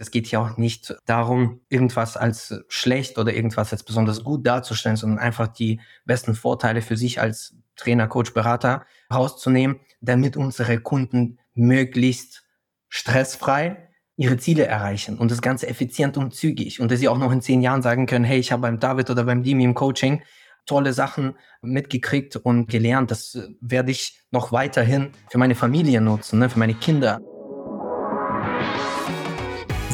Es geht hier auch nicht darum, irgendwas als schlecht oder irgendwas als besonders gut darzustellen, sondern einfach die besten Vorteile für sich als Trainer, Coach, Berater rauszunehmen, damit unsere Kunden möglichst stressfrei ihre Ziele erreichen und das Ganze effizient und zügig und dass sie auch noch in zehn Jahren sagen können, hey, ich habe beim David oder beim Dimi im Coaching tolle Sachen mitgekriegt und gelernt. Das werde ich noch weiterhin für meine Familie nutzen, ne, für meine Kinder.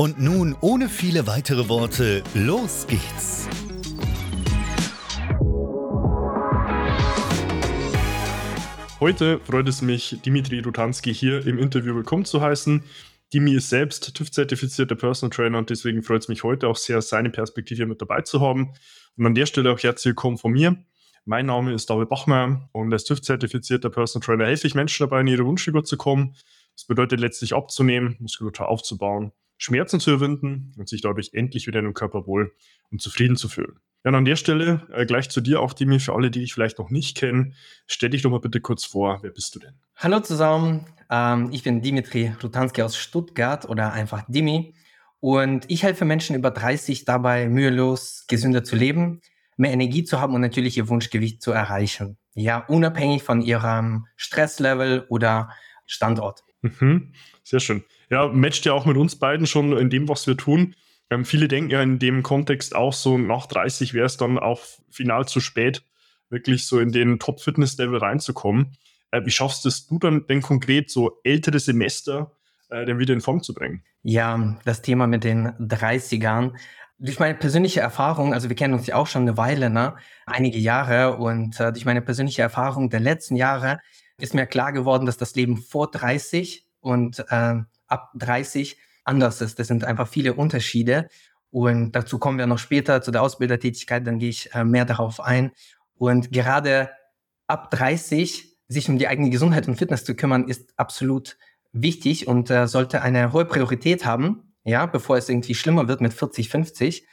Und nun, ohne viele weitere Worte, los geht's! Heute freut es mich, Dimitri Rutanski hier im Interview willkommen zu heißen. Dimi ist selbst TÜV-zertifizierter Personal Trainer und deswegen freut es mich heute auch sehr, seine Perspektive mit dabei zu haben. Und an der Stelle auch herzlich willkommen von mir. Mein Name ist David Bachmeier und als TÜV-zertifizierter Personal Trainer helfe ich Menschen dabei, in ihre Wunschfigur zu kommen. Das bedeutet letztlich abzunehmen, Muskulatur aufzubauen, Schmerzen zu überwinden und sich dadurch endlich wieder in dem Körper wohl und zufrieden zu fühlen. Ja, und an der Stelle äh, gleich zu dir auch, Dimi, für alle, die dich vielleicht noch nicht kennen. Stell dich doch mal bitte kurz vor, wer bist du denn? Hallo zusammen, ähm, ich bin Dimitri Rutanski aus Stuttgart oder einfach Dimi. Und ich helfe Menschen über 30 dabei, mühelos gesünder zu leben, mehr Energie zu haben und natürlich ihr Wunschgewicht zu erreichen. Ja, unabhängig von ihrem Stresslevel oder Standort. Mhm, sehr schön. Ja, matcht ja auch mit uns beiden schon in dem, was wir tun. Ähm, viele denken ja in dem Kontext auch so, nach 30 wäre es dann auch final zu spät, wirklich so in den Top-Fitness-Level reinzukommen. Äh, wie schaffst es du dann denn konkret, so ältere Semester äh, dann wieder in Form zu bringen? Ja, das Thema mit den 30ern. Durch meine persönliche Erfahrung, also wir kennen uns ja auch schon eine Weile, ne? einige Jahre, und äh, durch meine persönliche Erfahrung der letzten Jahre ist mir klar geworden, dass das Leben vor 30 und äh, ab 30 anders ist. Das sind einfach viele Unterschiede. Und dazu kommen wir noch später zu der Ausbildertätigkeit, dann gehe ich äh, mehr darauf ein. Und gerade ab 30 sich um die eigene Gesundheit und Fitness zu kümmern, ist absolut wichtig und äh, sollte eine hohe Priorität haben, ja, bevor es irgendwie schlimmer wird mit 40, 50.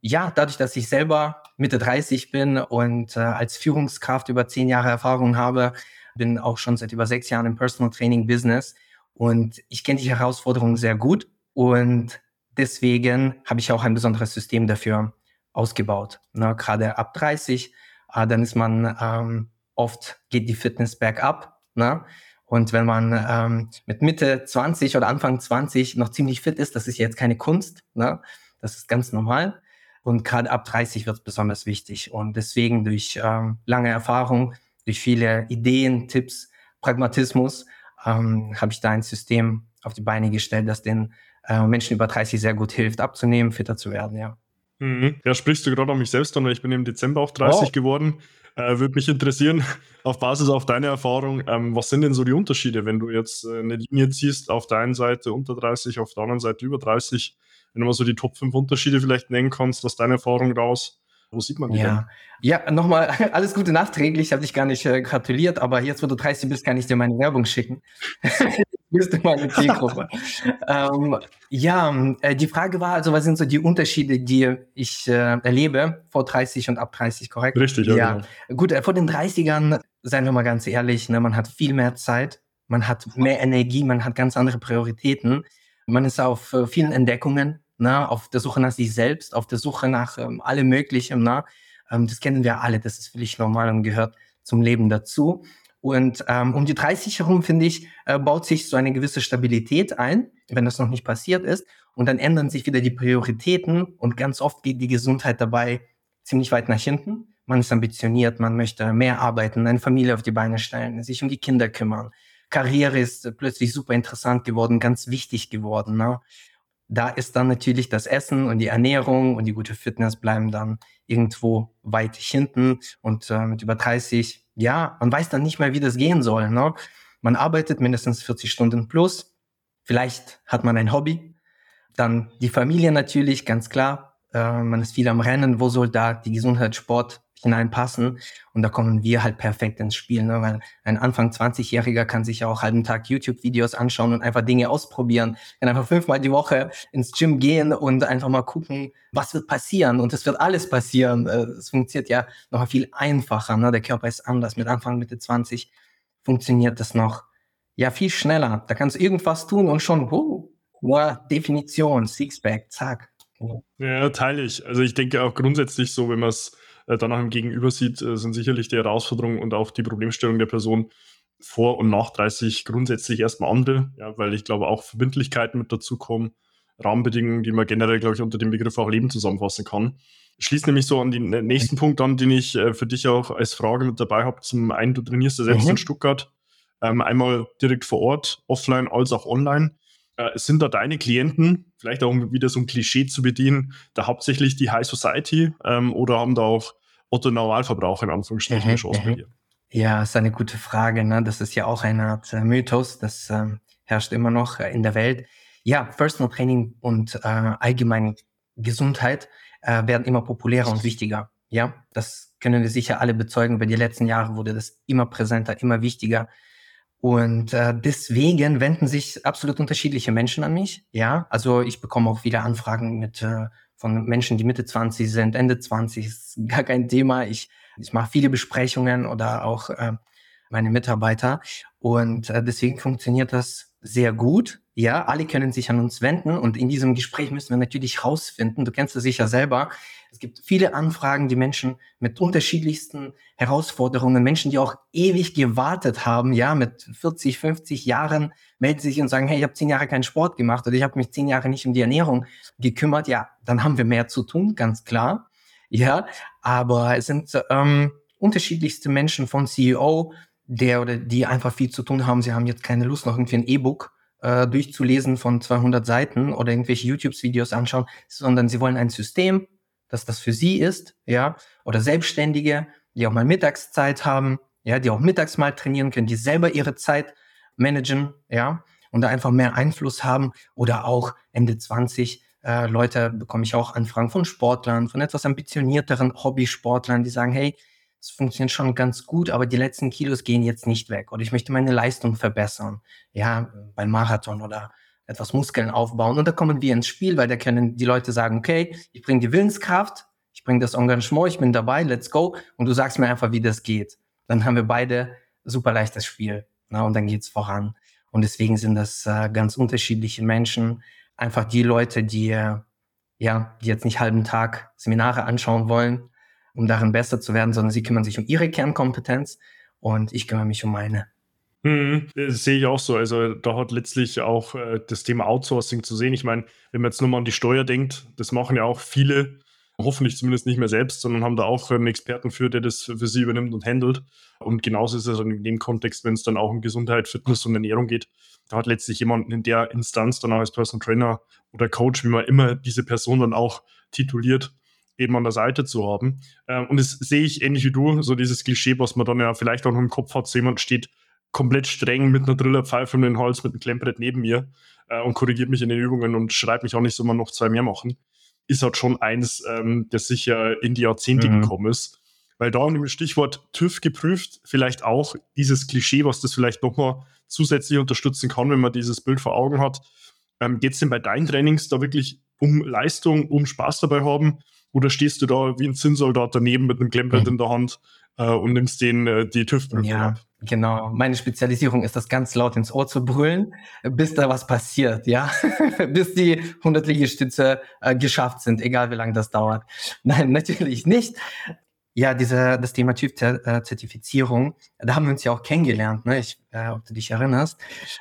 Ja, dadurch, dass ich selber Mitte 30 bin und äh, als Führungskraft über zehn Jahre Erfahrung habe, bin auch schon seit über sechs Jahren im Personal Training Business und ich kenne die Herausforderungen sehr gut und deswegen habe ich auch ein besonderes System dafür ausgebaut. Ne, gerade ab 30, äh, dann ist man ähm, oft geht die Fitness bergab. Ne? Und wenn man ähm, mit Mitte 20 oder Anfang 20 noch ziemlich fit ist, das ist jetzt keine Kunst, ne? das ist ganz normal. Und gerade ab 30 wird es besonders wichtig. Und deswegen durch ähm, lange Erfahrung, durch viele Ideen, Tipps, Pragmatismus, ähm, habe ich da ein System auf die Beine gestellt, das den äh, Menschen über 30 sehr gut hilft, abzunehmen, fitter zu werden, ja. Mhm. Ja, sprichst du gerade an mich selbst an, weil ich bin im Dezember auch 30 oh. geworden. Äh, Würde mich interessieren, auf Basis auf deine Erfahrung, ähm, was sind denn so die Unterschiede, wenn du jetzt äh, eine Linie ziehst, auf der einen Seite unter 30, auf der anderen Seite über 30, wenn du mal so die Top 5 Unterschiede vielleicht nennen kannst, aus deiner Erfahrung raus, wo sieht man die ja. Denn? Ja, nochmal alles Gute nachträglich. Ich habe dich gar nicht äh, gratuliert, aber jetzt, wo du 30 bist, kann ich dir meine Werbung schicken. bist du meine Zielgruppe. ähm, ja, äh, die Frage war also, was sind so die Unterschiede, die ich äh, erlebe vor 30 und ab 30, korrekt? Richtig, ja. ja. Genau. Gut, äh, vor den 30ern, seien wir mal ganz ehrlich, ne, man hat viel mehr Zeit, man hat mehr Energie, man hat ganz andere Prioritäten. Man ist auf äh, vielen Entdeckungen ne? auf der Suche nach sich selbst, auf der Suche nach ähm, allem Möglichen. Ne? Ähm, das kennen wir alle, das ist völlig normal und gehört zum Leben dazu. Und ähm, um die 30 herum, finde ich, äh, baut sich so eine gewisse Stabilität ein, wenn das noch nicht passiert ist. Und dann ändern sich wieder die Prioritäten und ganz oft geht die Gesundheit dabei ziemlich weit nach hinten. Man ist ambitioniert, man möchte mehr arbeiten, eine Familie auf die Beine stellen, sich um die Kinder kümmern. Karriere ist plötzlich super interessant geworden, ganz wichtig geworden. Ne? Da ist dann natürlich das Essen und die Ernährung und die gute Fitness bleiben dann irgendwo weit hinten und äh, mit über 30 ja, man weiß dann nicht mehr, wie das gehen soll. Ne? Man arbeitet mindestens 40 Stunden plus. Vielleicht hat man ein Hobby. Dann die Familie natürlich, ganz klar. Äh, man ist viel am Rennen. Wo soll da die Gesundheitssport hineinpassen. Und da kommen wir halt perfekt ins Spiel, ne? weil ein Anfang 20-Jähriger kann sich ja auch halben Tag YouTube-Videos anschauen und einfach Dinge ausprobieren, kann einfach fünfmal die Woche ins Gym gehen und einfach mal gucken, was wird passieren. Und es wird alles passieren. Äh, es funktioniert ja noch viel einfacher. Ne? Der Körper ist anders. Mit Anfang, Mitte 20 funktioniert das noch ja viel schneller. Da kannst du irgendwas tun und schon, wow, wow Definition, Sixpack, zack. Ja, teile ich. Also ich denke auch grundsätzlich so, wenn man es äh, danach im Gegenüber sieht, äh, sind sicherlich die Herausforderungen und auch die Problemstellung der Person vor und nach 30 grundsätzlich erstmal andere, ja, weil ich glaube auch Verbindlichkeiten mit dazu kommen, Rahmenbedingungen, die man generell, glaube ich, unter dem Begriff auch Leben zusammenfassen kann. Schließt nämlich so an den nächsten Punkt an, den ich äh, für dich auch als Frage mit dabei habe. Zum einen, du trainierst ja selbst mhm. in Stuttgart, ähm, einmal direkt vor Ort, offline als auch online. Äh, sind da deine Klienten, vielleicht auch um wieder so ein Klischee zu bedienen, da hauptsächlich die High Society ähm, oder haben da auch Otto Normalverbraucher in Anführungsstrichen eine Chance bei dir? Ja, ist eine gute Frage. Ne? Das ist ja auch eine Art äh, Mythos, das äh, herrscht immer noch äh, in der Welt. Ja, Personal Training und äh, allgemein Gesundheit äh, werden immer populärer und wichtiger. Ja, das können wir sicher alle bezeugen. Über die letzten Jahre wurde das immer präsenter, immer wichtiger. Und äh, deswegen wenden sich absolut unterschiedliche Menschen an mich. Ja, also ich bekomme auch wieder Anfragen mit äh, von Menschen, die Mitte 20 sind, Ende 20, ist gar kein Thema. Ich, ich mache viele Besprechungen oder auch äh, meine Mitarbeiter. Und äh, deswegen funktioniert das sehr gut. Ja, alle können sich an uns wenden und in diesem Gespräch müssen wir natürlich rausfinden, du kennst es sicher selber, es gibt viele Anfragen, die Menschen mit unterschiedlichsten Herausforderungen, Menschen, die auch ewig gewartet haben, ja, mit 40, 50 Jahren melden sich und sagen, hey, ich habe zehn Jahre keinen Sport gemacht oder ich habe mich zehn Jahre nicht um die Ernährung gekümmert. Ja, dann haben wir mehr zu tun, ganz klar. Ja, aber es sind ähm, unterschiedlichste Menschen von CEO, der oder die einfach viel zu tun haben. Sie haben jetzt keine Lust, noch irgendwie ein E-Book äh, durchzulesen von 200 Seiten oder irgendwelche YouTube-Videos anschauen, sondern sie wollen ein System, dass das für sie ist, ja, oder Selbstständige, die auch mal Mittagszeit haben, ja, die auch mittags mal trainieren können, die selber ihre Zeit managen, ja, und da einfach mehr Einfluss haben oder auch Ende 20 äh, Leute bekomme ich auch Anfragen von Sportlern, von etwas ambitionierteren Hobbysportlern, die sagen, hey, es funktioniert schon ganz gut, aber die letzten Kilos gehen jetzt nicht weg oder ich möchte meine Leistung verbessern, ja, beim Marathon oder etwas Muskeln aufbauen. Und da kommen wir ins Spiel, weil da können die Leute sagen, okay, ich bringe die Willenskraft, ich bringe das Engagement, ich bin dabei, let's go. Und du sagst mir einfach, wie das geht. Dann haben wir beide super leichtes Spiel. Na, und dann geht's voran. Und deswegen sind das äh, ganz unterschiedliche Menschen. Einfach die Leute, die, äh, ja, die jetzt nicht halben Tag Seminare anschauen wollen, um darin besser zu werden, sondern sie kümmern sich um ihre Kernkompetenz und ich kümmere mich um meine. Hm, das sehe ich auch so. Also da hat letztlich auch äh, das Thema Outsourcing zu sehen. Ich meine, wenn man jetzt nur mal an die Steuer denkt, das machen ja auch viele, hoffentlich zumindest nicht mehr selbst, sondern haben da auch einen Experten für, der das für sie übernimmt und handelt. Und genauso ist es in dem Kontext, wenn es dann auch um Gesundheit, Fitness und Ernährung geht. Da hat letztlich jemand in der Instanz dann auch als Personal Trainer oder Coach, wie man immer diese Person dann auch tituliert, eben an der Seite zu haben. Ähm, und das sehe ich ähnlich wie du, so dieses Klischee, was man dann ja vielleicht auch noch im Kopf hat, so jemand steht komplett streng mit einer Drillerpfeife und einem Holz mit einem Klemmbrett neben mir äh, und korrigiert mich in den Übungen und schreibt mich auch nicht, soll man noch zwei mehr machen, ist halt schon eins, ähm, das sicher in die Jahrzehnte mhm. gekommen ist. Weil da unter dem Stichwort TÜV geprüft, vielleicht auch dieses Klischee, was das vielleicht nochmal zusätzlich unterstützen kann, wenn man dieses Bild vor Augen hat. Ähm, Geht es denn bei deinen Trainings da wirklich um Leistung, um Spaß dabei haben? Oder stehst du da wie ein Zinnsoldat daneben mit einem Klemmbrett mhm. in der Hand äh, und nimmst den äh, die TÜV-Prüfung ja. ab? Genau, meine Spezialisierung ist das ganz laut ins Ohr zu brüllen, bis da was passiert, ja, bis die 100 Liegestütze äh, geschafft sind, egal wie lange das dauert. Nein, natürlich nicht. Ja, diese, das Thema Typzertifizierung, da haben wir uns ja auch kennengelernt, ne? Ich, äh, ob du dich erinnerst.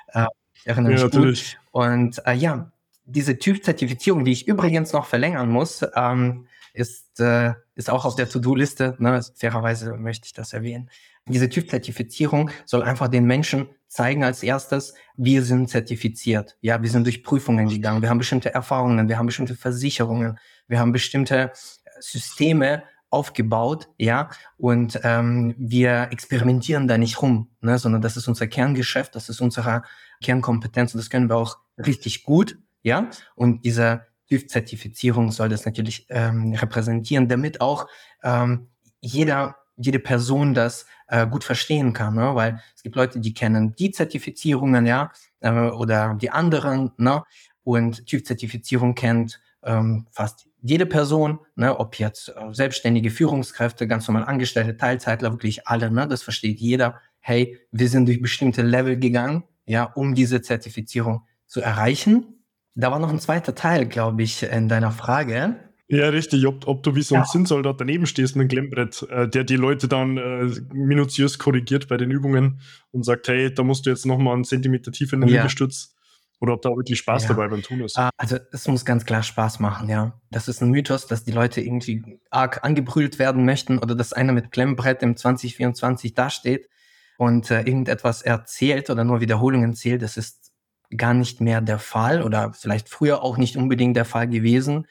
Äh, ich erinnere ja, mich natürlich. Gut. Und äh, ja, diese Typzertifizierung, die ich übrigens noch verlängern muss, ähm, ist, äh, ist auch auf der To-Do-Liste. Ne? Fairerweise möchte ich das erwähnen. Diese TÜV-Zertifizierung soll einfach den Menschen zeigen als erstes, wir sind zertifiziert. Ja, wir sind durch Prüfungen gegangen. Wir haben bestimmte Erfahrungen, wir haben bestimmte Versicherungen, wir haben bestimmte Systeme aufgebaut, ja, und ähm, wir experimentieren da nicht rum, ne, sondern das ist unser Kerngeschäft, das ist unsere Kernkompetenz und das können wir auch richtig gut, ja. Und diese TÜV-Zertifizierung soll das natürlich ähm, repräsentieren, damit auch ähm, jeder jede Person das äh, gut verstehen kann, ne? weil es gibt Leute, die kennen die Zertifizierungen, ja, äh, oder die anderen, ne? Und TÜV-Zertifizierung kennt ähm, fast jede Person, ne? ob jetzt äh, selbstständige Führungskräfte, ganz normal Angestellte, Teilzeitler, wirklich alle, ne? Das versteht jeder. Hey, wir sind durch bestimmte Level gegangen, ja, um diese Zertifizierung zu erreichen. Da war noch ein zweiter Teil, glaube ich, in deiner Frage. Ja, richtig. Ob, ob du wie so ein ja. Zinnsoldat daneben stehst mit einem Klemmbrett, äh, der die Leute dann äh, minutiös korrigiert bei den Übungen und sagt, hey, da musst du jetzt nochmal einen Zentimeter tiefer in den ja. Liegestütz. Oder ob da wirklich Spaß ja. dabei beim Tun ist. Ah, also es muss ganz klar Spaß machen, ja. Das ist ein Mythos, dass die Leute irgendwie arg angebrüllt werden möchten oder dass einer mit Klemmbrett im 2024 dasteht und äh, irgendetwas erzählt oder nur Wiederholungen zählt. Das ist gar nicht mehr der Fall oder vielleicht früher auch nicht unbedingt der Fall gewesen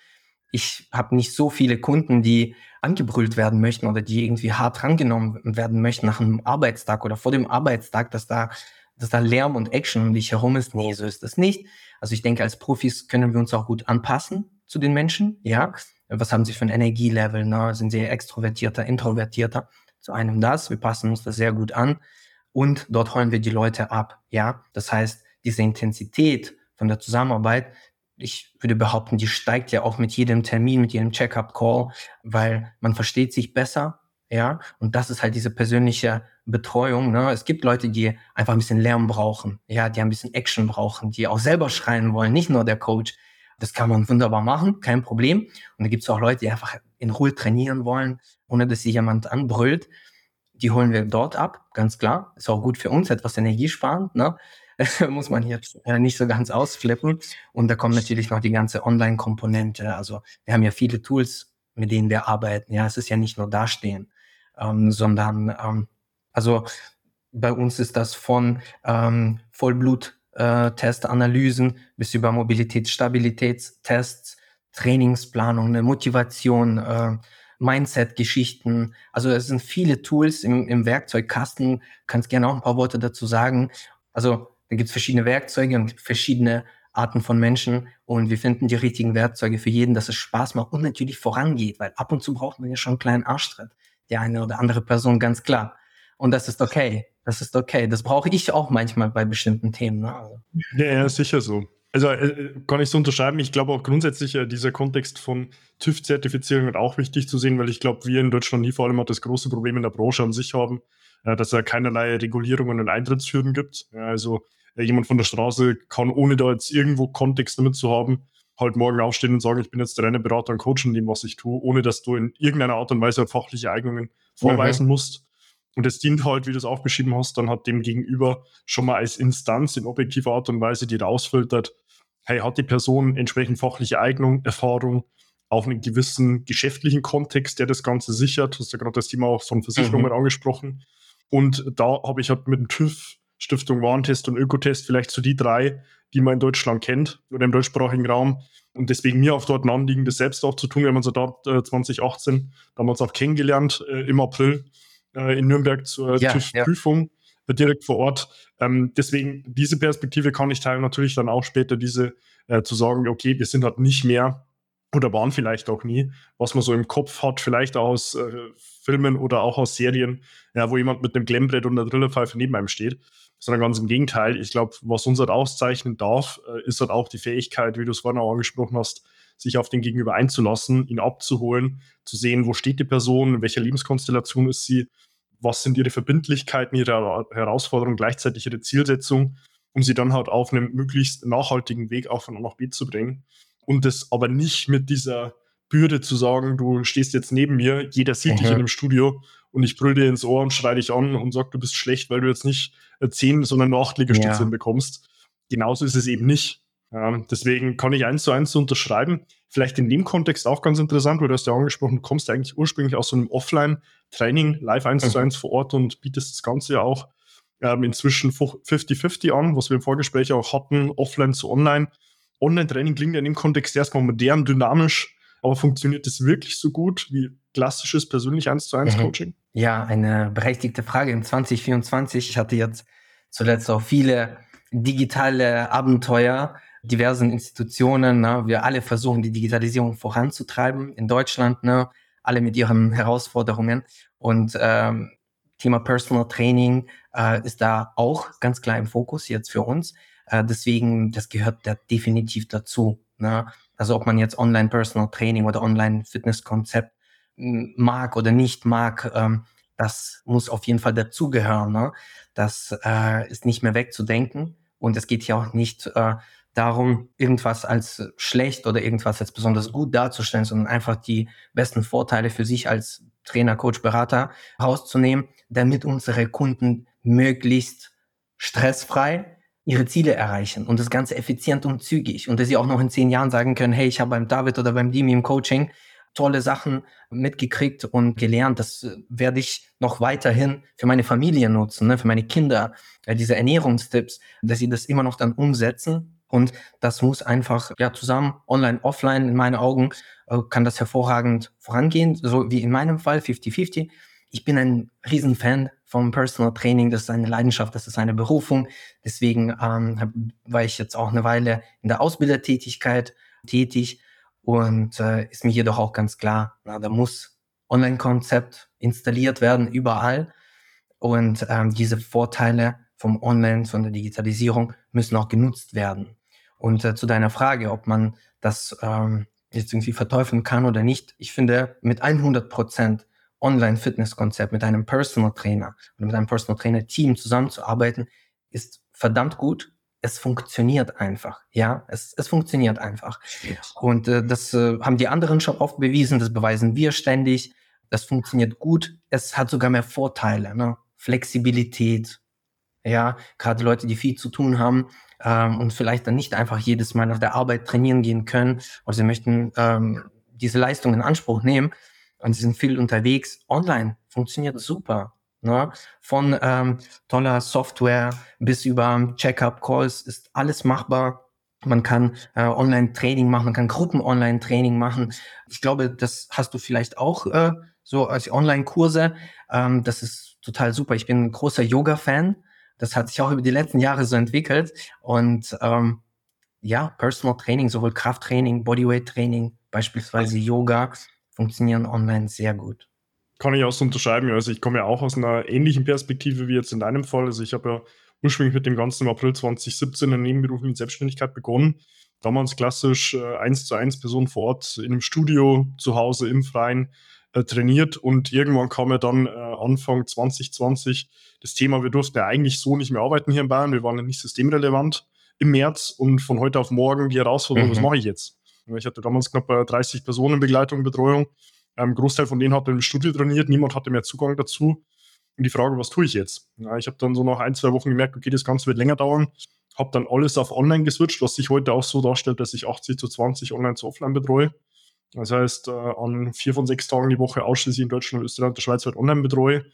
ich habe nicht so viele Kunden, die angebrüllt werden möchten oder die irgendwie hart rangenommen werden möchten nach einem Arbeitstag oder vor dem Arbeitstag, dass da, dass da Lärm und Action um dich herum ist. Nee, so ist das nicht. Also ich denke, als Profis können wir uns auch gut anpassen zu den Menschen. Ja, was haben sie für ein Energielevel? Ne? Sind sie extrovertierter, introvertierter? Zu einem das. Wir passen uns das sehr gut an und dort holen wir die Leute ab. Ja, das heißt, diese Intensität von der Zusammenarbeit, ich würde behaupten, die steigt ja auch mit jedem Termin, mit jedem Check-up-Call, weil man versteht sich besser, ja, und das ist halt diese persönliche Betreuung. Ne? Es gibt Leute, die einfach ein bisschen Lärm brauchen, ja, die ein bisschen Action brauchen, die auch selber schreien wollen, nicht nur der Coach. Das kann man wunderbar machen, kein Problem. Und da gibt es auch Leute, die einfach in Ruhe trainieren wollen, ohne dass sie jemand anbrüllt. Die holen wir dort ab, ganz klar. Ist auch gut für uns, etwas energiesparend. Ne? muss man jetzt äh, nicht so ganz ausflippen. Und da kommt natürlich noch die ganze Online-Komponente. Also wir haben ja viele Tools, mit denen wir arbeiten. Ja, es ist ja nicht nur dastehen, ähm, sondern ähm, also bei uns ist das von ähm, Vollblut-Testanalysen äh, bis über Mobilitätsstabilitätstests, Trainingsplanung, eine Motivation, äh, Mindset-Geschichten. Also es sind viele Tools im, im Werkzeugkasten. Kannst gerne auch ein paar Worte dazu sagen. Also da gibt es verschiedene Werkzeuge und verschiedene Arten von Menschen und wir finden die richtigen Werkzeuge für jeden, dass es Spaß macht und natürlich vorangeht, weil ab und zu braucht man ja schon einen kleinen Arschtritt. Die eine oder andere Person, ganz klar. Und das ist okay. Das ist okay. Das brauche ich auch manchmal bei bestimmten Themen. Ne? Also. Ja, ja, sicher so. Also äh, kann ich so unterschreiben. Ich glaube auch grundsätzlich äh, dieser Kontext von TÜV-Zertifizierung wird auch wichtig zu sehen, weil ich glaube, wir in Deutschland nie vor allem auch das große Problem in der Branche an sich haben, äh, dass es keinerlei Regulierungen und Eintrittshürden gibt. Ja, also jemand von der Straße kann, ohne da jetzt irgendwo Kontext damit zu haben, halt morgen aufstehen und sagen, ich bin jetzt der reine Berater und Coach in dem, was ich tue, ohne dass du in irgendeiner Art und Weise fachliche Eignungen vorweisen mhm. musst. Und es dient halt, wie du es auch beschrieben hast, dann hat dem Gegenüber schon mal als Instanz in objektiver Art und Weise, die rausfiltert, hey, hat die Person entsprechend fachliche Eignung, Erfahrung, auch einen gewissen geschäftlichen Kontext, der das Ganze sichert. Du hast ja gerade das Thema auch von Versicherungen mhm. angesprochen. Und da habe ich halt mit dem TÜV Stiftung Warentest und Ökotest vielleicht so die drei, die man in Deutschland kennt oder im deutschsprachigen Raum. Und deswegen mir auch dort ein Anliegen, das selbst auch zu tun. Wir haben uns dort äh, 2018 damals auch kennengelernt äh, im April äh, in Nürnberg zur ja, TÜV-Prüfung ja. Äh, direkt vor Ort. Ähm, deswegen diese Perspektive kann ich teilen. Natürlich dann auch später diese äh, zu sagen, okay, wir sind halt nicht mehr oder waren vielleicht auch nie, was man so im Kopf hat, vielleicht auch aus äh, Filmen oder auch aus Serien, ja, wo jemand mit einem Glemmbrett und einer Drillerpfeife neben einem steht sondern ganz im Gegenteil. Ich glaube, was uns halt auszeichnen darf, äh, ist halt auch die Fähigkeit, wie du es vorhin auch angesprochen hast, sich auf den Gegenüber einzulassen, ihn abzuholen, zu sehen, wo steht die Person, in welcher Lebenskonstellation ist sie, was sind ihre Verbindlichkeiten, ihre Herausforderungen, gleichzeitig ihre Zielsetzung, um sie dann halt auf einem möglichst nachhaltigen Weg auch von A nach B zu bringen. Und das aber nicht mit dieser Bürde zu sagen, du stehst jetzt neben mir, jeder sieht mhm. dich in dem Studio und ich brüll dir ins Ohr und schrei dich an und sag, du bist schlecht, weil du jetzt nicht äh, zehn, sondern nur acht Liegestütze ja. bekommst. Genauso ist es eben nicht. Ja, deswegen kann ich eins zu eins unterschreiben. Vielleicht in dem Kontext auch ganz interessant, weil du hast ja angesprochen, du kommst eigentlich ursprünglich aus so einem Offline-Training, live eins zu mhm. eins vor Ort und bietest das Ganze ja auch ähm, inzwischen 50-50 an, was wir im Vorgespräch auch hatten, offline zu online. Online-Training klingt ja in dem Kontext erstmal modern, dynamisch, aber funktioniert das wirklich so gut wie klassisches persönlich 1 zu 1 mhm. Coaching? Ja, eine berechtigte Frage. Im 2024, ich hatte jetzt zuletzt auch viele digitale Abenteuer, diversen Institutionen. Ne? Wir alle versuchen, die Digitalisierung voranzutreiben in Deutschland, ne? alle mit ihren Herausforderungen. Und ähm, Thema Personal Training äh, ist da auch ganz klar im Fokus jetzt für uns. Äh, deswegen, das gehört da definitiv dazu. Ne? Also ob man jetzt Online Personal Training oder Online Fitness Konzept hm, mag oder nicht mag, ähm, das muss auf jeden Fall dazugehören. Ne? Das äh, ist nicht mehr wegzudenken. Und es geht hier auch nicht äh, darum, irgendwas als schlecht oder irgendwas als besonders gut darzustellen, sondern einfach die besten Vorteile für sich als Trainer, Coach, Berater rauszunehmen, damit unsere Kunden möglichst stressfrei ihre Ziele erreichen und das Ganze effizient und zügig und dass sie auch noch in zehn Jahren sagen können, hey, ich habe beim David oder beim Dimi im Coaching tolle Sachen mitgekriegt und gelernt. Das werde ich noch weiterhin für meine Familie nutzen, ne, für meine Kinder, äh, diese Ernährungstipps, dass sie das immer noch dann umsetzen. Und das muss einfach ja zusammen, online, offline, in meinen Augen, äh, kann das hervorragend vorangehen, so wie in meinem Fall 50-50. Ich bin ein Riesenfan vom Personal Training, das ist eine Leidenschaft, das ist eine Berufung. Deswegen ähm, war ich jetzt auch eine Weile in der Ausbildertätigkeit tätig und äh, ist mir jedoch auch ganz klar, na, da muss Online-Konzept installiert werden überall und ähm, diese Vorteile vom Online, von der Digitalisierung müssen auch genutzt werden. Und äh, zu deiner Frage, ob man das ähm, jetzt irgendwie verteufeln kann oder nicht, ich finde, mit 100 Prozent Online-Fitness-Konzept mit einem Personal Trainer oder mit einem Personal Trainer-Team zusammenzuarbeiten, ist verdammt gut. Es funktioniert einfach, ja, es, es funktioniert einfach. Und äh, das äh, haben die anderen schon oft bewiesen, das beweisen wir ständig. Das funktioniert gut. Es hat sogar mehr Vorteile, ne? Flexibilität, ja, gerade Leute, die viel zu tun haben ähm, und vielleicht dann nicht einfach jedes Mal nach der Arbeit trainieren gehen können oder sie möchten ähm, diese Leistung in Anspruch nehmen und sie sind viel unterwegs. Online funktioniert super. Ne? Von ähm, toller Software bis über Check-up-Calls ist alles machbar. Man kann äh, Online-Training machen, man kann Gruppen-Online-Training machen. Ich glaube, das hast du vielleicht auch äh, so als Online-Kurse. Ähm, das ist total super. Ich bin ein großer Yoga-Fan. Das hat sich auch über die letzten Jahre so entwickelt. Und ähm, ja, Personal Training, sowohl Krafttraining, Bodyweight-Training, beispielsweise Yoga, funktionieren online sehr gut. Kann ich auch so unterschreiben. Also ich komme ja auch aus einer ähnlichen Perspektive wie jetzt in deinem Fall. Also ich habe ja ursprünglich mit dem Ganzen im April 2017 eine nebenberufliche Selbstständigkeit begonnen. Damals klassisch äh, eins zu eins Person vor Ort in einem Studio, zu Hause im Freien äh, trainiert und irgendwann kam ja dann äh, Anfang 2020 das Thema, wir durften ja eigentlich so nicht mehr arbeiten hier in Bayern, wir waren ja nicht systemrelevant im März und von heute auf morgen die Herausforderung, mhm. was mache ich jetzt? Ich hatte damals knapp 30 Personen Begleitung, Betreuung. Ein ähm, Großteil von denen hat im Studio trainiert, niemand hatte mehr Zugang dazu. Und die Frage, was tue ich jetzt? Ja, ich habe dann so nach ein, zwei Wochen gemerkt, okay, das Ganze wird länger dauern. Habe dann alles auf Online geswitcht, was sich heute auch so darstellt, dass ich 80 zu 20 Online zu Offline betreue. Das heißt, äh, an vier von sechs Tagen die Woche ausschließlich in Deutschland, Österreich und der Schweiz wird online betreue,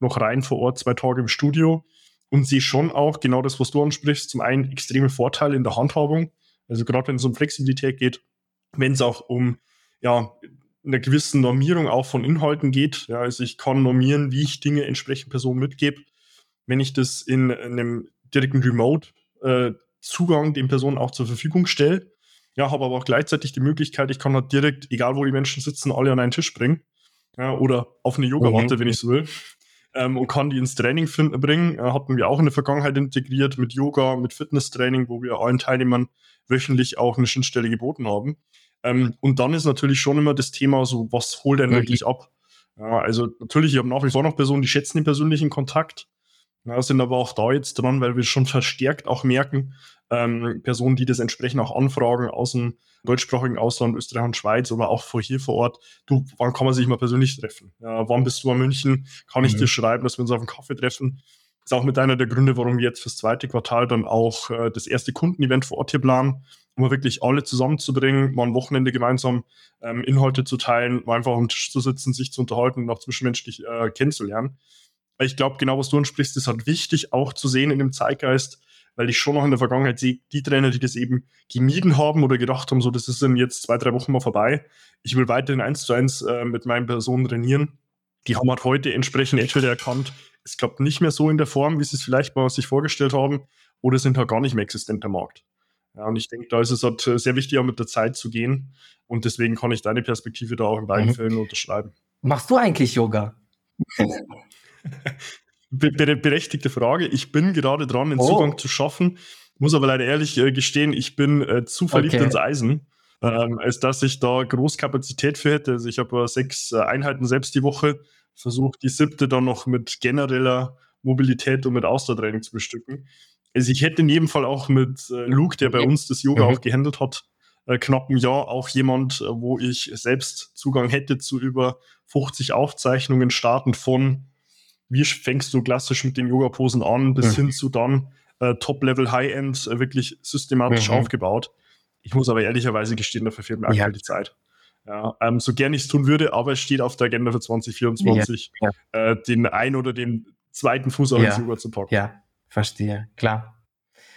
noch rein vor Ort zwei Tage im Studio und sehe schon auch genau das, was du ansprichst, zum einen extreme Vorteile in der Handhabung. Also gerade wenn es um Flexibilität geht, wenn es auch um ja, eine gewisse Normierung auch von Inhalten geht. Ja, also ich kann normieren, wie ich Dinge entsprechend Personen mitgebe. Wenn ich das in einem direkten Remote äh, Zugang den Personen auch zur Verfügung stelle, ja, habe aber auch gleichzeitig die Möglichkeit, ich kann halt direkt, egal wo die Menschen sitzen, alle an einen Tisch bringen. Ja, oder auf eine Yogamatte, mhm. wenn ich so will. Ähm, und kann die ins Training finden, bringen. Äh, hatten wir auch in der Vergangenheit integriert mit Yoga, mit Fitnesstraining, wo wir allen Teilnehmern wöchentlich auch eine Schnittstelle geboten haben. Ähm, und dann ist natürlich schon immer das Thema so, was holt denn mhm. wirklich ab? Ja, also natürlich, ich habe nach wie vor noch Personen, die schätzen den persönlichen Kontakt, ja, sind aber auch da jetzt dran, weil wir schon verstärkt auch merken, ähm, Personen, die das entsprechend auch anfragen aus dem deutschsprachigen Ausland, Österreich und Schweiz oder auch vor hier vor Ort, du, wann kann man sich mal persönlich treffen? Ja, wann bist du in München? Kann ich mhm. dir schreiben, dass wir uns auf einen Kaffee treffen? Ist auch mit einer der Gründe, warum wir jetzt fürs zweite Quartal dann auch äh, das erste Kundenevent vor Ort hier planen, um wirklich alle zusammenzubringen, mal ein Wochenende gemeinsam ähm, Inhalte zu teilen, mal einfach am Tisch zu sitzen, sich zu unterhalten und auch zwischenmenschlich äh, kennenzulernen. Ich glaube, genau was du ansprichst, ist halt wichtig auch zu sehen in dem Zeitgeist, weil ich schon noch in der Vergangenheit sehe, die Trainer, die das eben gemieden haben oder gedacht haben, so, das ist in jetzt zwei, drei Wochen mal vorbei. Ich will weiterhin eins zu eins äh, mit meinen Personen trainieren. Die haben halt heute entsprechend entweder erkannt, es klappt nicht mehr so in der Form, wie sie es vielleicht mal sich vorgestellt haben, oder sind halt gar nicht mehr existent am Markt. Ja, und ich denke, da ist es halt äh, sehr wichtig, auch mit der Zeit zu gehen. Und deswegen kann ich deine Perspektive da auch in beiden mhm. Fällen unterschreiben. Machst du eigentlich Yoga? berechtigte Frage. Ich bin gerade dran, den oh. Zugang zu schaffen. Muss aber leider ehrlich äh, gestehen, ich bin äh, zu verliebt okay. ins Eisen, ähm, als dass ich da Großkapazität für hätte. Also ich habe äh, sechs Einheiten selbst die Woche, versuche die siebte dann noch mit genereller Mobilität und mit Ausdauertraining zu bestücken. Also ich hätte in jedem Fall auch mit äh, Luke, der bei uns das Yoga mhm. auch gehandelt hat, äh, knapp ein Jahr auch jemand, wo ich selbst Zugang hätte zu über 50 Aufzeichnungen, startend von wie fängst du klassisch mit den Yoga-Posen an, bis mhm. hin zu dann äh, Top-Level, High-End, äh, wirklich systematisch mhm. aufgebaut. Ich muss aber ehrlicherweise gestehen, dafür fehlt mir aktuell ja. die Zeit. Ja, ähm, so gern ich es tun würde, aber es steht auf der Agenda für 2024, ja, ja. Äh, den ein oder den zweiten Fuß auf ja. Yoga zu packen. Ja, verstehe, klar.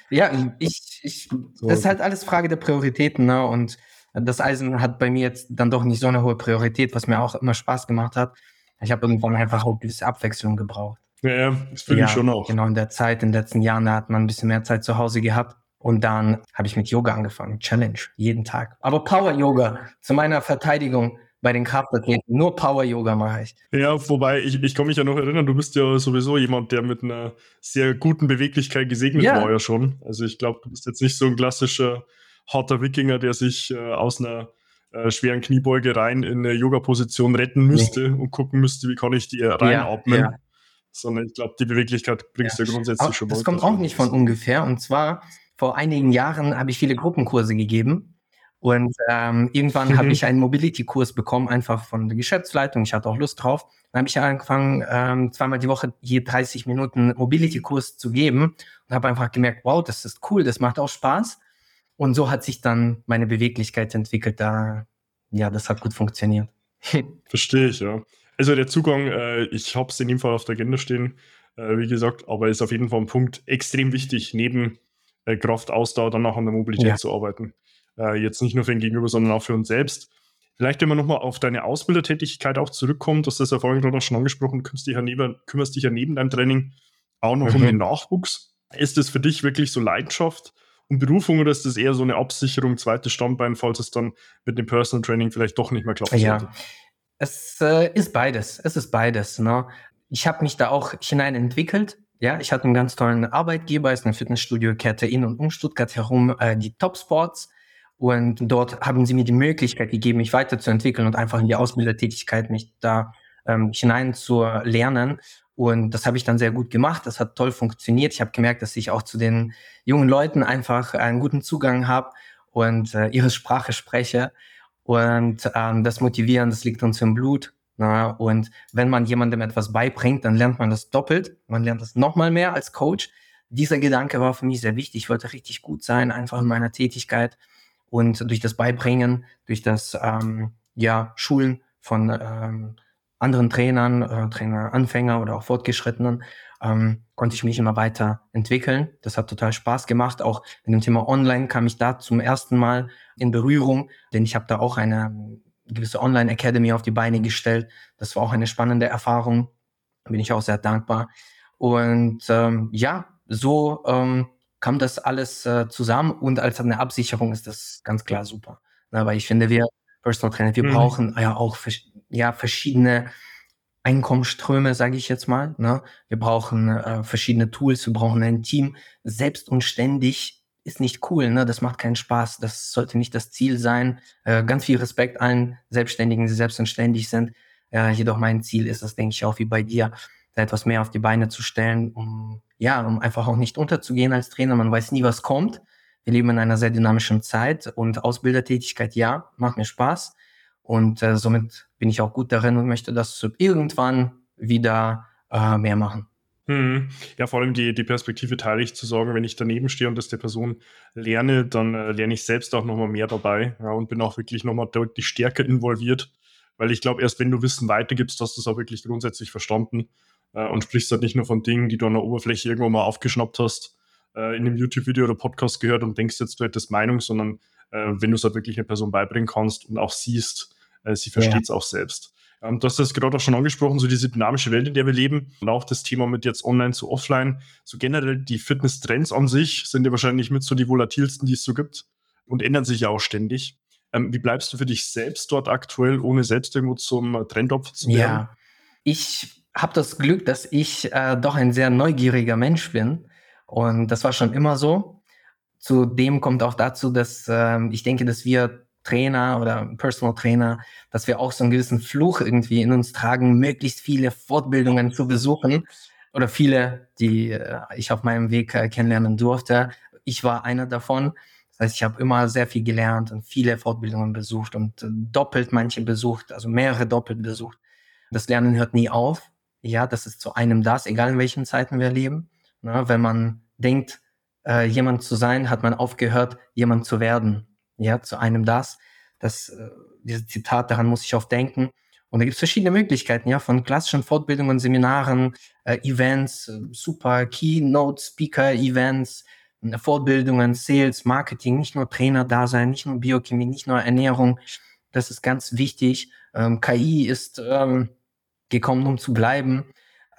Ja, ich, ich so. das ist halt alles Frage der Prioritäten, ne? Und das Eisen hat bei mir jetzt dann doch nicht so eine hohe Priorität, was mir auch immer Spaß gemacht hat. Ich habe irgendwann einfach auch bisschen Abwechslung gebraucht. Ja, ja das finde ja, ich schon auch. Genau, in der Zeit, in den letzten Jahren, da hat man ein bisschen mehr Zeit zu Hause gehabt. Und dann habe ich mit Yoga angefangen. Challenge, jeden Tag. Aber Power Yoga, zu meiner Verteidigung bei den Kraftathleten. Nur Power Yoga mache ich. Ja, wobei, ich, ich kann mich ja noch erinnern, du bist ja sowieso jemand, der mit einer sehr guten Beweglichkeit gesegnet ja. war ja schon. Also ich glaube, du bist jetzt nicht so ein klassischer harter Wikinger, der sich äh, aus einer äh, schweren Kniebeuge rein in eine Yoga-Position retten müsste nee. und gucken müsste, wie kann ich die reinatmen. Ja, ja. Sondern ich glaube, die Beweglichkeit bringst ja. du grundsätzlich Aber schon mal. Das kommt auch nicht von ungefähr. Und zwar vor einigen Jahren habe ich viele Gruppenkurse gegeben. Und ähm, irgendwann mhm. habe ich einen Mobility-Kurs bekommen, einfach von der Geschäftsleitung. Ich hatte auch Lust drauf. Dann habe ich angefangen, ähm, zweimal die Woche je 30 Minuten Mobility-Kurs zu geben und habe einfach gemerkt, wow, das ist cool, das macht auch Spaß. Und so hat sich dann meine Beweglichkeit entwickelt. Da, ja, das hat gut funktioniert. Verstehe ich, ja. Also der Zugang, äh, ich habe es in dem Fall auf der Agenda stehen, äh, wie gesagt, aber ist auf jeden Fall ein Punkt extrem wichtig, neben äh, Kraft, Ausdauer dann auch an der Mobilität ja. zu arbeiten. Äh, jetzt nicht nur für den Gegenüber, sondern auch für uns selbst. Vielleicht, wenn man nochmal auf deine Ausbildertätigkeit auch zurückkommt, das ist ja vorhin gerade auch schon angesprochen, kümmerst dich ja neben, kümmerst dich ja neben deinem Training auch noch mhm. um den Nachwuchs. Ist das für dich wirklich so Leidenschaft? und Berufung oder ist das eher so eine Absicherung, zweites Standbein, falls es dann mit dem Personal Training vielleicht doch nicht mehr klappt? Ja, es äh, ist beides. Es ist beides. Ne? Ich habe mich da auch hinein entwickelt. Ja, ich hatte einen ganz tollen Arbeitgeber, ist eine Fitnessstudio-Kette in und um Stuttgart herum, äh, die Top Sports. Und dort haben sie mir die Möglichkeit gegeben, mich weiterzuentwickeln und einfach in die Ausbildertätigkeit mich da ähm, hinein zu lernen. Und das habe ich dann sehr gut gemacht. Das hat toll funktioniert. Ich habe gemerkt, dass ich auch zu den jungen Leuten einfach einen guten Zugang habe und äh, ihre Sprache spreche. Und ähm, das Motivieren, das liegt uns im Blut. Na? Und wenn man jemandem etwas beibringt, dann lernt man das doppelt. Man lernt das nochmal mehr als Coach. Dieser Gedanke war für mich sehr wichtig. Ich wollte richtig gut sein, einfach in meiner Tätigkeit. Und durch das Beibringen, durch das ähm, ja, Schulen von ähm, anderen Trainern, äh, Trainer Anfänger oder auch Fortgeschrittenen, ähm, konnte ich mich immer weiter entwickeln. Das hat total Spaß gemacht. Auch mit dem Thema Online kam ich da zum ersten Mal in Berührung, denn ich habe da auch eine gewisse Online Academy auf die Beine gestellt. Das war auch eine spannende Erfahrung. Bin ich auch sehr dankbar. Und ähm, ja, so ähm, kam das alles äh, zusammen und als eine Absicherung ist das ganz klar super. Na, weil ich finde, wir Personal Trainer, wir mhm. brauchen ja auch ja, verschiedene Einkommensströme, sage ich jetzt mal. Ne? Wir brauchen äh, verschiedene Tools, wir brauchen ein Team. Selbst und ständig ist nicht cool, ne? Das macht keinen Spaß. Das sollte nicht das Ziel sein. Äh, ganz viel Respekt allen Selbstständigen, die selbst und ständig sind. Äh, jedoch mein Ziel ist es, denke ich, auch wie bei dir, da etwas mehr auf die Beine zu stellen, um ja, um einfach auch nicht unterzugehen als Trainer. Man weiß nie, was kommt. Wir leben in einer sehr dynamischen Zeit und Ausbildertätigkeit, ja, macht mir Spaß. Und äh, somit bin ich auch gut darin und möchte das irgendwann wieder äh, mehr machen. Hm. Ja, vor allem die, die Perspektive teile ich zu sagen, wenn ich daneben stehe und das der Person lerne, dann äh, lerne ich selbst auch nochmal mehr dabei ja, und bin auch wirklich nochmal deutlich stärker involviert, weil ich glaube, erst wenn du Wissen weitergibst, hast du es auch wirklich grundsätzlich verstanden äh, und sprichst halt nicht nur von Dingen, die du an der Oberfläche irgendwann mal aufgeschnappt hast, äh, in einem YouTube-Video oder Podcast gehört und denkst jetzt, du hättest Meinung, sondern äh, wenn du es halt wirklich einer Person beibringen kannst und auch siehst, äh, sie versteht es ja. auch selbst. Ähm, du hast das gerade auch schon angesprochen, so diese dynamische Welt, in der wir leben und auch das Thema mit jetzt online zu offline. So generell die Fitness-Trends an sich sind ja wahrscheinlich mit so die volatilsten, die es so gibt und ändern sich ja auch ständig. Ähm, wie bleibst du für dich selbst dort aktuell, ohne selbst irgendwo zum Trendopfer zu werden? Ja, ich habe das Glück, dass ich äh, doch ein sehr neugieriger Mensch bin und das war schon immer so. Zudem kommt auch dazu, dass äh, ich denke, dass wir Trainer oder Personal Trainer, dass wir auch so einen gewissen Fluch irgendwie in uns tragen, möglichst viele Fortbildungen zu besuchen oder viele, die äh, ich auf meinem Weg äh, kennenlernen durfte. Ich war einer davon. Das heißt, ich habe immer sehr viel gelernt und viele Fortbildungen besucht und äh, doppelt manche besucht, also mehrere doppelt besucht. Das Lernen hört nie auf. Ja, das ist zu einem das, egal in welchen Zeiten wir leben. Na, wenn man denkt, jemand zu sein, hat man aufgehört, jemand zu werden ja, zu einem das. Das, äh, dieses Zitat, daran muss ich oft denken. Und da gibt es verschiedene Möglichkeiten, ja, von klassischen Fortbildungen, Seminaren, äh, Events, äh, super Keynote Speaker Events, äh, Fortbildungen, Sales, Marketing, nicht nur Trainer da sein, nicht nur Biochemie, nicht nur Ernährung. Das ist ganz wichtig. Ähm, KI ist ähm, gekommen, um zu bleiben.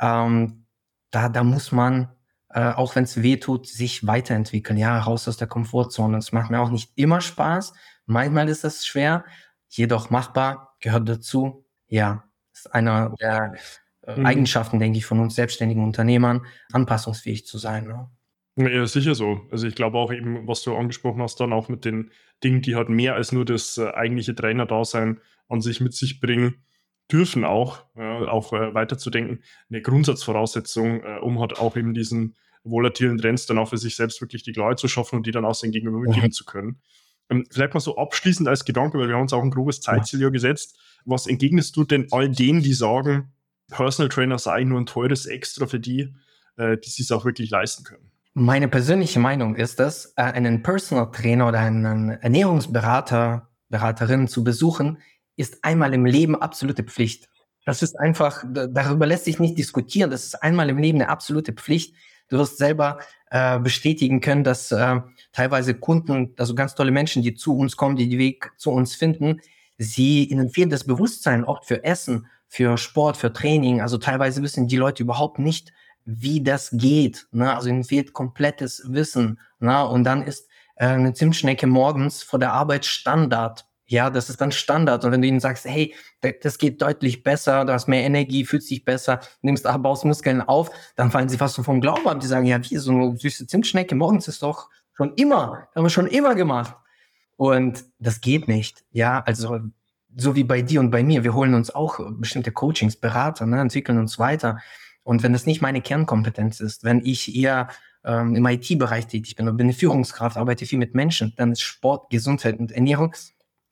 Ähm, da, da muss man äh, auch wenn es weh tut, sich weiterentwickeln, ja, raus aus der Komfortzone. Es macht mir auch nicht immer Spaß. Manchmal ist das schwer, jedoch machbar, gehört dazu. Ja, ist einer der äh, mhm. Eigenschaften, denke ich, von uns selbstständigen Unternehmern, anpassungsfähig zu sein. Ne? Ja, sicher so. Also ich glaube auch eben, was du angesprochen hast, dann auch mit den Dingen, die halt mehr als nur das äh, eigentliche Trainer-Dasein an sich mit sich bringen, dürfen auch, ja, auch äh, weiterzudenken, eine Grundsatzvoraussetzung, äh, um halt auch eben diesen volatilen Trends dann auch für sich selbst wirklich die Klarheit zu schaffen und die dann auch sein Gegenüber mitgeben mhm. zu können. Ähm, vielleicht mal so abschließend als Gedanke, weil wir haben uns auch ein grobes Zeitziel ja gesetzt. Was entgegnest du denn all denen, die sagen, Personal Trainer sei nur ein teures Extra für die, äh, die sich auch wirklich leisten können? Meine persönliche Meinung ist, dass äh, einen Personal Trainer oder einen Ernährungsberater, Beraterin zu besuchen, ist einmal im Leben absolute Pflicht. Das ist einfach, darüber lässt sich nicht diskutieren. Das ist einmal im Leben eine absolute Pflicht. Du wirst selber äh, bestätigen können, dass äh, teilweise Kunden, also ganz tolle Menschen, die zu uns kommen, die den Weg zu uns finden, sie ihnen fehlt das Bewusstsein oft für Essen, für Sport, für Training. Also teilweise wissen die Leute überhaupt nicht, wie das geht. Ne? Also ihnen fehlt komplettes Wissen. Ne? Und dann ist äh, eine Zimtschnecke morgens vor der Arbeit Standard. Ja, das ist dann Standard. Und wenn du ihnen sagst, hey, das geht deutlich besser, du hast mehr Energie, fühlst dich besser, nimmst, baust Muskeln auf, dann fallen sie fast so vom Glauben ab. Die sagen, ja, wie, so eine süße Zimtschnecke morgens ist doch schon immer, haben wir schon immer gemacht. Und das geht nicht. Ja, also so wie bei dir und bei mir, wir holen uns auch bestimmte Coachings, Berater, ne, entwickeln uns weiter. Und wenn das nicht meine Kernkompetenz ist, wenn ich eher ähm, im IT-Bereich tätig bin und bin eine Führungskraft, arbeite viel mit Menschen, dann ist Sport, Gesundheit und Ernährung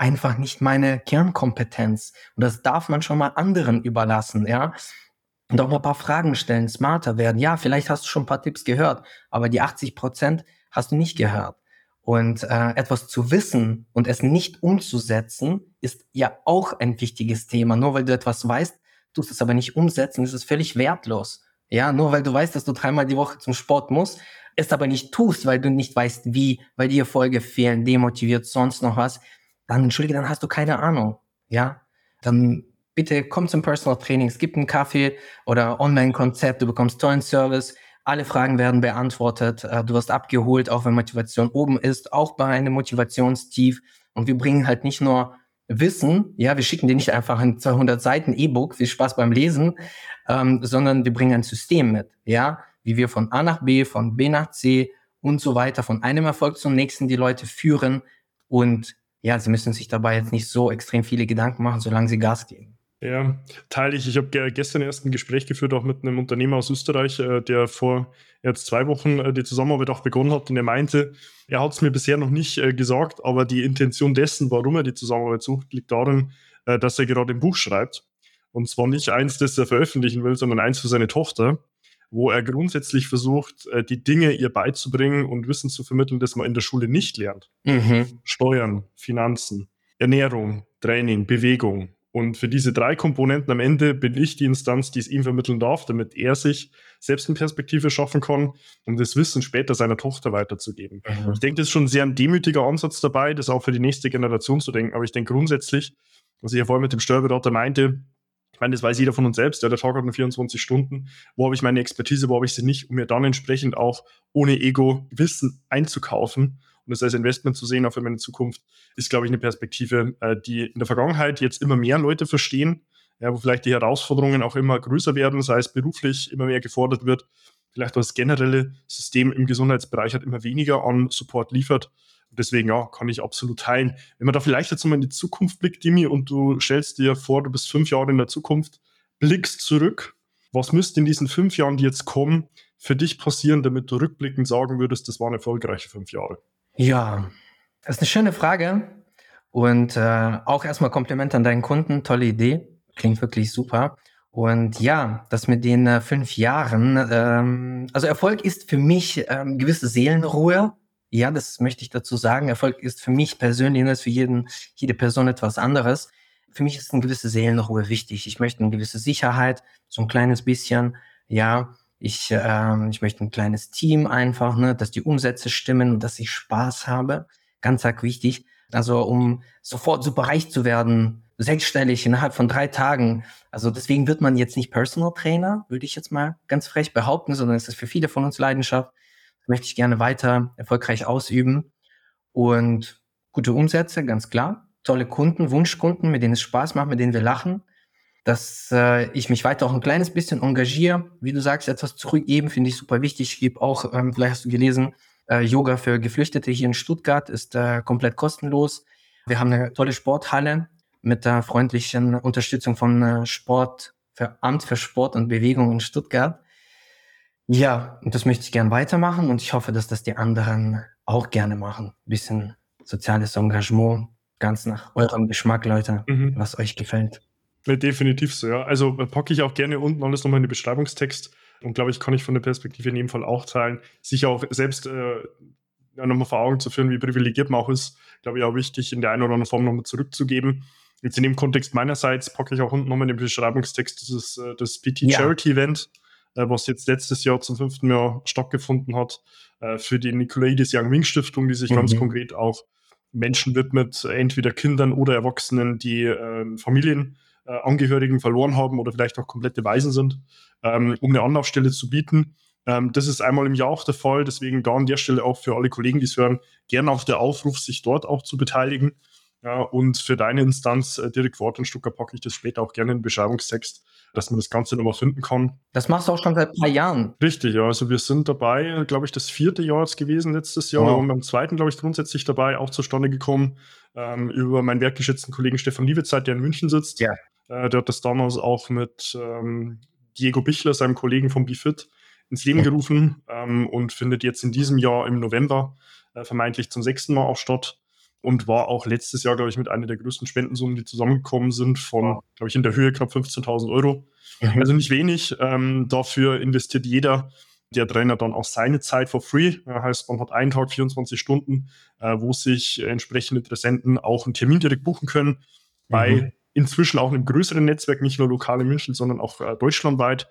einfach nicht meine Kernkompetenz. Und das darf man schon mal anderen überlassen, ja. Und auch mal ein paar Fragen stellen, smarter werden. Ja, vielleicht hast du schon ein paar Tipps gehört, aber die 80 Prozent hast du nicht gehört. Und äh, etwas zu wissen und es nicht umzusetzen, ist ja auch ein wichtiges Thema. Nur weil du etwas weißt, tust es aber nicht umsetzen, ist es völlig wertlos. Ja, nur weil du weißt, dass du dreimal die Woche zum Sport musst, es aber nicht tust, weil du nicht weißt, wie, weil dir Folge fehlen, demotiviert, sonst noch was, dann entschuldige, dann hast du keine Ahnung. Ja, dann bitte komm zum Personal Training. Es gibt einen Kaffee oder Online-Konzept. Du bekommst tollen Service. Alle Fragen werden beantwortet. Äh, du wirst abgeholt, auch wenn Motivation oben ist, auch bei einem Motivationstief. Und wir bringen halt nicht nur Wissen, ja, wir schicken dir nicht einfach ein 200 Seiten E-Book, viel Spaß beim Lesen, ähm, sondern wir bringen ein System mit, ja, wie wir von A nach B, von B nach C und so weiter, von einem Erfolg zum nächsten die Leute führen und ja, sie müssen sich dabei jetzt nicht so extrem viele Gedanken machen, solange sie Gas geben. Ja, teile ich. Ich habe gestern erst ein Gespräch geführt, auch mit einem Unternehmer aus Österreich, äh, der vor jetzt zwei Wochen äh, die Zusammenarbeit auch begonnen hat und er meinte, er hat es mir bisher noch nicht äh, gesagt, aber die Intention dessen, warum er die Zusammenarbeit sucht, liegt darin, dass er gerade ein Buch schreibt. Und zwar nicht eins, das er veröffentlichen will, sondern eins für seine Tochter, wo er grundsätzlich versucht, die Dinge ihr beizubringen und Wissen zu vermitteln, das man in der Schule nicht lernt. Mhm. Steuern, Finanzen, Ernährung, Training, Bewegung, und für diese drei Komponenten am Ende bin ich die Instanz, die es ihm vermitteln darf, damit er sich selbst eine Perspektive schaffen kann, um das Wissen später seiner Tochter weiterzugeben. Mhm. Ich denke, das ist schon sehr ein demütiger Ansatz dabei, das auch für die nächste Generation zu denken. Aber ich denke grundsätzlich, was ich ja vorhin mit dem Steuerberater meinte, ich meine, das weiß jeder von uns selbst, ja, der Tag hat nur 24 Stunden. Wo habe ich meine Expertise, wo habe ich sie nicht, um mir dann entsprechend auch ohne Ego Wissen einzukaufen und das als Investment zu sehen, auch für meine Zukunft, ist, glaube ich, eine Perspektive, äh, die in der Vergangenheit jetzt immer mehr Leute verstehen, ja, wo vielleicht die Herausforderungen auch immer größer werden, sei es beruflich immer mehr gefordert wird, vielleicht das generelle System im Gesundheitsbereich hat immer weniger an Support liefert. Deswegen, ja, kann ich absolut teilen. Wenn man da vielleicht jetzt mal in die Zukunft blickt, Dimi, und du stellst dir vor, du bist fünf Jahre in der Zukunft, blickst zurück, was müsste in diesen fünf Jahren, die jetzt kommen, für dich passieren, damit du rückblickend sagen würdest, das waren erfolgreiche fünf Jahre? Ja, das ist eine schöne Frage. Und äh, auch erstmal Kompliment an deinen Kunden. Tolle Idee. Klingt wirklich super. Und ja, das mit den äh, fünf Jahren, ähm, also Erfolg ist für mich ähm, gewisse Seelenruhe. Ja, das möchte ich dazu sagen. Erfolg ist für mich persönlich, ist für jeden, jede Person etwas anderes. Für mich ist eine gewisse Seelenruhe wichtig. Ich möchte eine gewisse Sicherheit, so ein kleines bisschen, ja. Ich, ähm, ich möchte ein kleines Team einfach, ne, dass die Umsätze stimmen und dass ich Spaß habe. Ganz arg wichtig. Also um sofort super reich zu werden, sechsstellig innerhalb von drei Tagen. Also deswegen wird man jetzt nicht Personal Trainer, würde ich jetzt mal ganz frech behaupten, sondern es ist für viele von uns Leidenschaft. Möchte ich gerne weiter erfolgreich ausüben. Und gute Umsätze, ganz klar. Tolle Kunden, Wunschkunden, mit denen es Spaß macht, mit denen wir lachen dass äh, ich mich weiter auch ein kleines bisschen engagiere. Wie du sagst, etwas zurückgeben finde ich super wichtig. Ich gebe auch, ähm, vielleicht hast du gelesen, äh, Yoga für Geflüchtete hier in Stuttgart ist äh, komplett kostenlos. Wir haben eine tolle Sporthalle mit der freundlichen Unterstützung von äh, Sport für Amt für Sport und Bewegung in Stuttgart. Ja, und das möchte ich gern weitermachen und ich hoffe, dass das die anderen auch gerne machen. bisschen soziales Engagement, ganz nach eurem Geschmack, Leute, mhm. was euch gefällt. Ja, definitiv so, ja. Also äh, packe ich auch gerne unten alles nochmal in den Beschreibungstext. Und glaube ich, kann ich von der Perspektive in jedem Fall auch teilen. Sich auch selbst äh, nochmal vor Augen zu führen, wie privilegiert man auch ist, glaube ich auch wichtig, in der einen oder anderen Form nochmal zurückzugeben. Jetzt in dem Kontext meinerseits packe ich auch unten nochmal in den Beschreibungstext dieses, äh, das PT ja. Charity Event, was jetzt letztes Jahr zum fünften Jahr stattgefunden hat, äh, für die Nicolaides Young Wing Stiftung, die sich mhm. ganz konkret auch Menschen widmet, entweder Kindern oder Erwachsenen, die äh, Familien äh, verloren haben oder vielleicht auch komplette Waisen sind, ähm, um eine Anlaufstelle zu bieten. Ähm, das ist einmal im Jahr auch der Fall, deswegen da an der Stelle auch für alle Kollegen, die es hören, gerne auch der Aufruf, sich dort auch zu beteiligen. Ja, und für deine Instanz, äh, Dirk Wort in Stuttgart, packe ich das später auch gerne in den Beschreibungstext, dass man das Ganze nochmal finden kann. Das machst du auch schon seit ein paar Jahren. Richtig, ja. Also wir sind dabei, glaube ich, das vierte Jahr jetzt gewesen letztes Jahr wow. und beim zweiten, glaube ich, grundsätzlich dabei, auch zustande gekommen, ähm, über meinen wertgeschätzten Kollegen Stefan Liewezeit, der in München sitzt. Ja. Äh, der hat das damals auch mit ähm, Diego Bichler, seinem Kollegen vom BeFit, ins Leben gerufen ähm, und findet jetzt in diesem Jahr im November äh, vermeintlich zum sechsten Mal auch statt und war auch letztes Jahr, glaube ich, mit einer der größten Spendensummen, die zusammengekommen sind, von, glaube ich, in der Höhe knapp 15.000 Euro. Mhm. Also nicht wenig. Ähm, dafür investiert jeder der Trainer dann auch seine Zeit for free. Das heißt, man hat einen Tag, 24 Stunden, äh, wo sich entsprechende Interessenten auch einen Termin direkt buchen können bei mhm inzwischen auch einem größeren Netzwerk, nicht nur lokal in München, sondern auch äh, deutschlandweit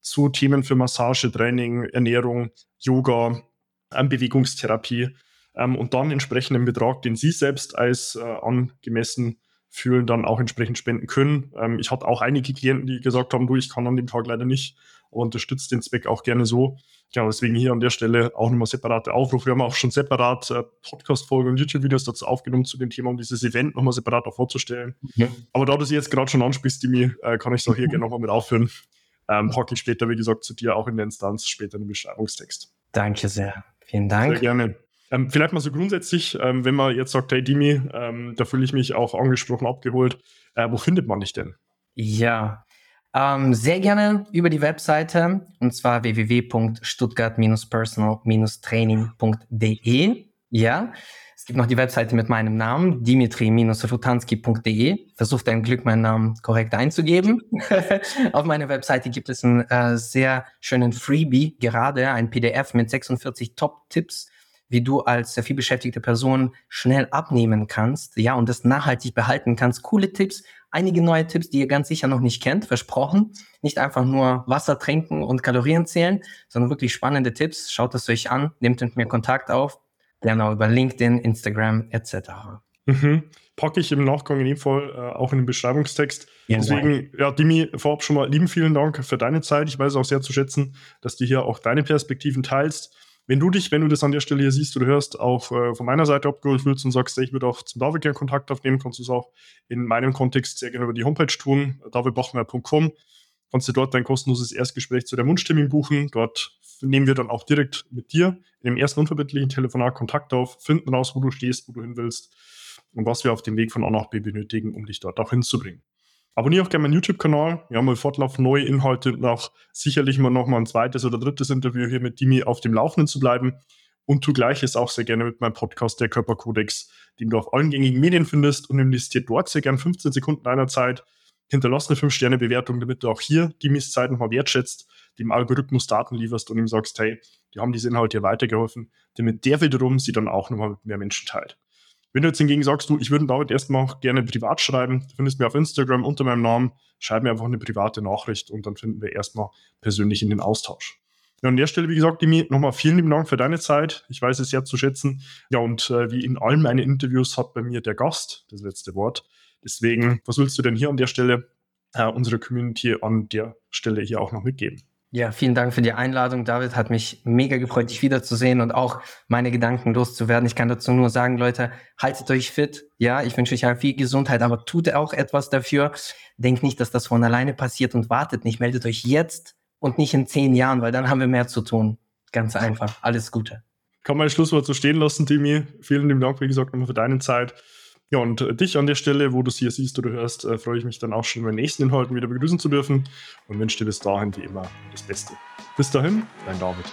zu Themen für Massage, Training, Ernährung, Yoga, Bewegungstherapie ähm, und dann entsprechenden Betrag, den Sie selbst als äh, angemessen fühlen, dann auch entsprechend spenden können. Ähm, ich hatte auch einige Klienten, die gesagt haben, du, ich kann an dem Tag leider nicht, aber unterstützt den Zweck auch gerne so. Ja, deswegen hier an der Stelle auch nochmal separate Aufruf. Wir haben auch schon separat äh, Podcast-Folgen und YouTube-Videos dazu aufgenommen zu dem Thema, um dieses Event nochmal separat auch vorzustellen. Mhm. Aber da du sie jetzt gerade schon ansprichst, Dimi, äh, kann ich es auch hier mhm. gerne nochmal mit aufhören. Ähm, hocke ich später, wie gesagt, zu dir auch in der Instanz, später im Beschreibungstext. Danke sehr. Vielen Dank. Sehr gerne. Ähm, vielleicht mal so grundsätzlich, ähm, wenn man jetzt sagt, hey Dimi, ähm, da fühle ich mich auch angesprochen, abgeholt, äh, wo findet man dich denn? Ja, ähm, sehr gerne über die Webseite und zwar www.stuttgart-personal-training.de. Ja, es gibt noch die Webseite mit meinem Namen, dimitri-rutanski.de. Versuch dein Glück, meinen Namen korrekt einzugeben. Auf meiner Webseite gibt es einen äh, sehr schönen Freebie, gerade ein PDF mit 46 Top-Tipps, wie du als vielbeschäftigte Person schnell abnehmen kannst, ja, und das nachhaltig behalten kannst. Coole Tipps, einige neue Tipps, die ihr ganz sicher noch nicht kennt, versprochen. Nicht einfach nur Wasser trinken und Kalorien zählen, sondern wirklich spannende Tipps. Schaut es euch an, nehmt mit mir Kontakt auf. Genau, über LinkedIn, Instagram etc. Mhm. Packe ich im Nachgang in dem Fall äh, auch in den Beschreibungstext. Ja, Deswegen, ja, Dimi, vorab schon mal lieben vielen Dank für deine Zeit. Ich weiß auch sehr zu schätzen, dass du hier auch deine Perspektiven teilst. Wenn du dich, wenn du das an der Stelle hier siehst oder hörst, auch äh, von meiner Seite abgeholt fühlst und sagst, ich würde auch zum David gerne Kontakt aufnehmen, kannst du es auch in meinem Kontext sehr gerne über die Homepage tun, davidbachmeier.com. Kannst du dort dein kostenloses Erstgespräch zu der Mundstimmung buchen. Dort nehmen wir dann auch direkt mit dir in dem ersten unverbindlichen Telefonat Kontakt auf, finden raus, wo du stehst, wo du hin willst und was wir auf dem Weg von A nach B benötigen, um dich dort auch hinzubringen. Abonniere auch gerne meinen YouTube-Kanal. Wir haben mal fortlaufend neue Inhalte und auch sicherlich mal noch mal ein zweites oder drittes Interview hier mit Dimi auf dem Laufenden zu bleiben. Und tu gleiches auch sehr gerne mit meinem Podcast, der Körperkodex, den du auf allen gängigen Medien findest und investiert dort sehr gerne 15 Sekunden deiner Zeit. Hinterlass eine 5-Sterne-Bewertung, damit du auch hier Dimis Zeit nochmal wertschätzt, dem Algorithmus Daten lieferst und ihm sagst, hey, die haben diese Inhalte hier weitergeholfen, damit der wiederum sie dann auch nochmal mit mehr Menschen teilt. Wenn du jetzt hingegen sagst, du, ich würde David erstmal auch gerne privat schreiben, du findest mir auf Instagram unter meinem Namen, schreib mir einfach eine private Nachricht und dann finden wir erstmal persönlich in den Austausch. Ja, an der Stelle, wie gesagt, Demi, nochmal vielen lieben Dank für deine Zeit. Ich weiß es sehr zu schätzen. Ja, und äh, wie in allen meinen Interviews hat bei mir der Gast das letzte Wort. Deswegen, was willst du denn hier an der Stelle äh, unserer Community an der Stelle hier auch noch mitgeben? Ja, vielen Dank für die Einladung, David. Hat mich mega gefreut, dich wiederzusehen und auch meine Gedanken loszuwerden. Ich kann dazu nur sagen, Leute, haltet euch fit. Ja, ich wünsche euch viel Gesundheit, aber tut auch etwas dafür. Denkt nicht, dass das von alleine passiert und wartet nicht. Meldet euch jetzt und nicht in zehn Jahren, weil dann haben wir mehr zu tun. Ganz einfach. Alles Gute. Kann man ein Schlusswort so stehen lassen, Timi. Vielen lieben Dank, wie gesagt, nochmal für deine Zeit. Ja, und äh, dich an der Stelle, wo du es hier siehst oder hörst, äh, freue ich mich dann auch schon in meinen nächsten Inhalten wieder begrüßen zu dürfen und wünsche dir bis dahin wie immer das Beste. Bis dahin, dein David.